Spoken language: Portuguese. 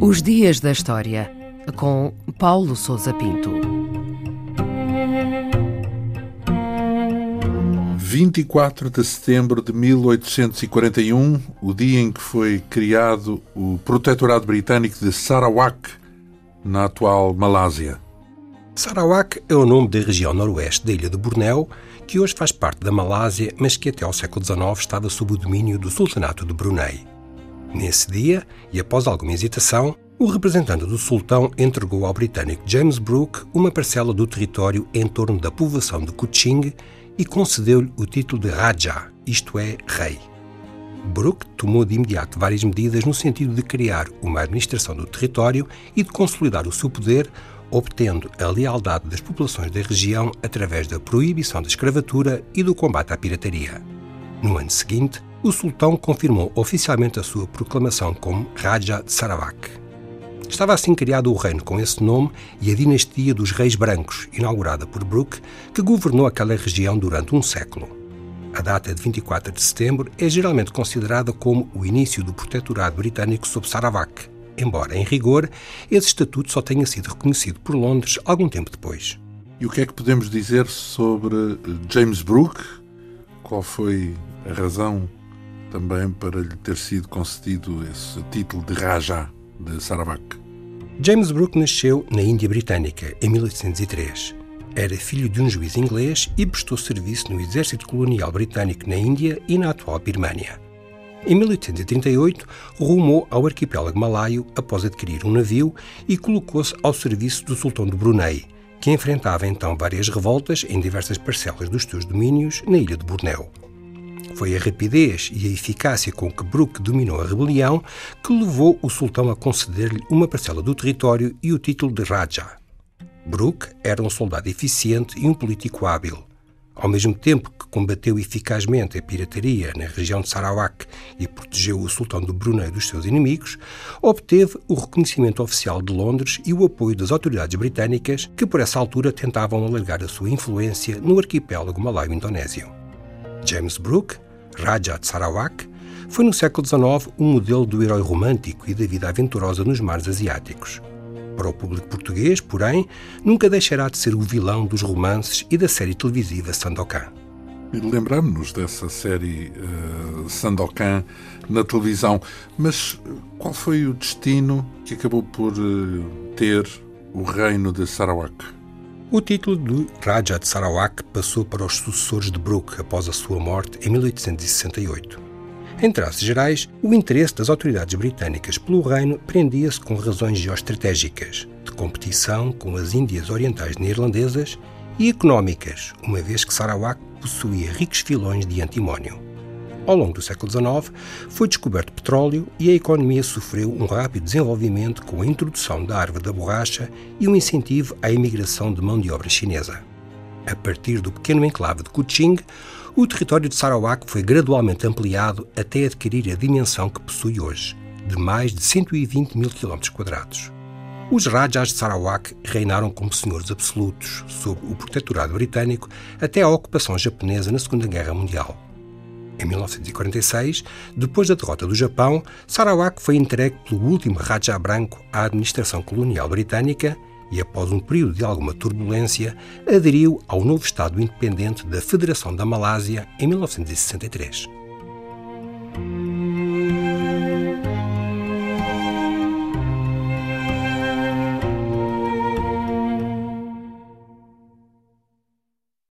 Os Dias da História, com Paulo Souza Pinto. 24 de setembro de 1841, o dia em que foi criado o Protetorado Britânico de Sarawak, na atual Malásia. Sarawak é o nome da região noroeste da ilha de Bornéu, que hoje faz parte da Malásia, mas que até ao século XIX estava sob o domínio do Sultanato de Brunei. Nesse dia, e após alguma hesitação, o representante do sultão entregou ao britânico James Brooke uma parcela do território em torno da povoação de Kuching e concedeu-lhe o título de Raja, isto é, rei. Brooke tomou de imediato várias medidas no sentido de criar uma administração do território e de consolidar o seu poder, obtendo a lealdade das populações da região através da proibição da escravatura e do combate à pirataria. No ano seguinte, o sultão confirmou oficialmente a sua proclamação como Raja de Sarawak. Estava assim criado o reino com esse nome e a dinastia dos Reis Brancos, inaugurada por Brooke, que governou aquela região durante um século. A data de 24 de setembro é geralmente considerada como o início do protetorado britânico sobre Sarawak, embora, em rigor, esse estatuto só tenha sido reconhecido por Londres algum tempo depois. E o que é que podemos dizer sobre James Brooke? Qual foi a razão também para lhe ter sido concedido esse título de Raja de Sarawak. James Brooke nasceu na Índia Britânica em 1803. Era filho de um juiz inglês e prestou serviço no exército colonial britânico na Índia e na atual Birmânia. Em 1838, rumou ao arquipélago malaio após adquirir um navio e colocou-se ao serviço do sultão de Brunei, que enfrentava então várias revoltas em diversas parcelas dos seus domínios na ilha de Bornéu. Foi a rapidez e a eficácia com que Brooke dominou a rebelião que levou o sultão a conceder-lhe uma parcela do território e o título de Raja. Brooke era um soldado eficiente e um político hábil. Ao mesmo tempo que combateu eficazmente a pirataria na região de Sarawak e protegeu o sultão de Brunei dos seus inimigos, obteve o reconhecimento oficial de Londres e o apoio das autoridades britânicas que por essa altura tentavam alargar a sua influência no arquipélago malaio-indonésio. James Brooke, Raja de Sarawak, foi no século XIX um modelo do herói romântico e da vida aventurosa nos mares asiáticos. Para o público português, porém, nunca deixará de ser o vilão dos romances e da série televisiva Sandokan. Lembramos-nos dessa série uh, Sandokan na televisão, mas qual foi o destino que acabou por uh, ter o reino de Sarawak? O título de Raja de Sarawak passou para os sucessores de Brooke após a sua morte em 1868. Em traços gerais, o interesse das autoridades britânicas pelo reino prendia-se com razões geoestratégicas, de competição com as Índias Orientais Neerlandesas e económicas, uma vez que Sarawak possuía ricos filões de antimónio. Ao longo do século XIX, foi descoberto petróleo e a economia sofreu um rápido desenvolvimento com a introdução da árvore da borracha e um incentivo à imigração de mão de obra chinesa. A partir do pequeno enclave de Kuching, o território de Sarawak foi gradualmente ampliado até adquirir a dimensão que possui hoje, de mais de 120 mil quilómetros quadrados. Os Rajas de Sarawak reinaram como senhores absolutos sob o protetorado britânico até a ocupação japonesa na Segunda Guerra Mundial. Em 1946, depois da derrota do Japão, Sarawak foi entregue pelo último Raja branco à administração colonial britânica e, após um período de alguma turbulência, aderiu ao novo Estado independente da Federação da Malásia em 1963.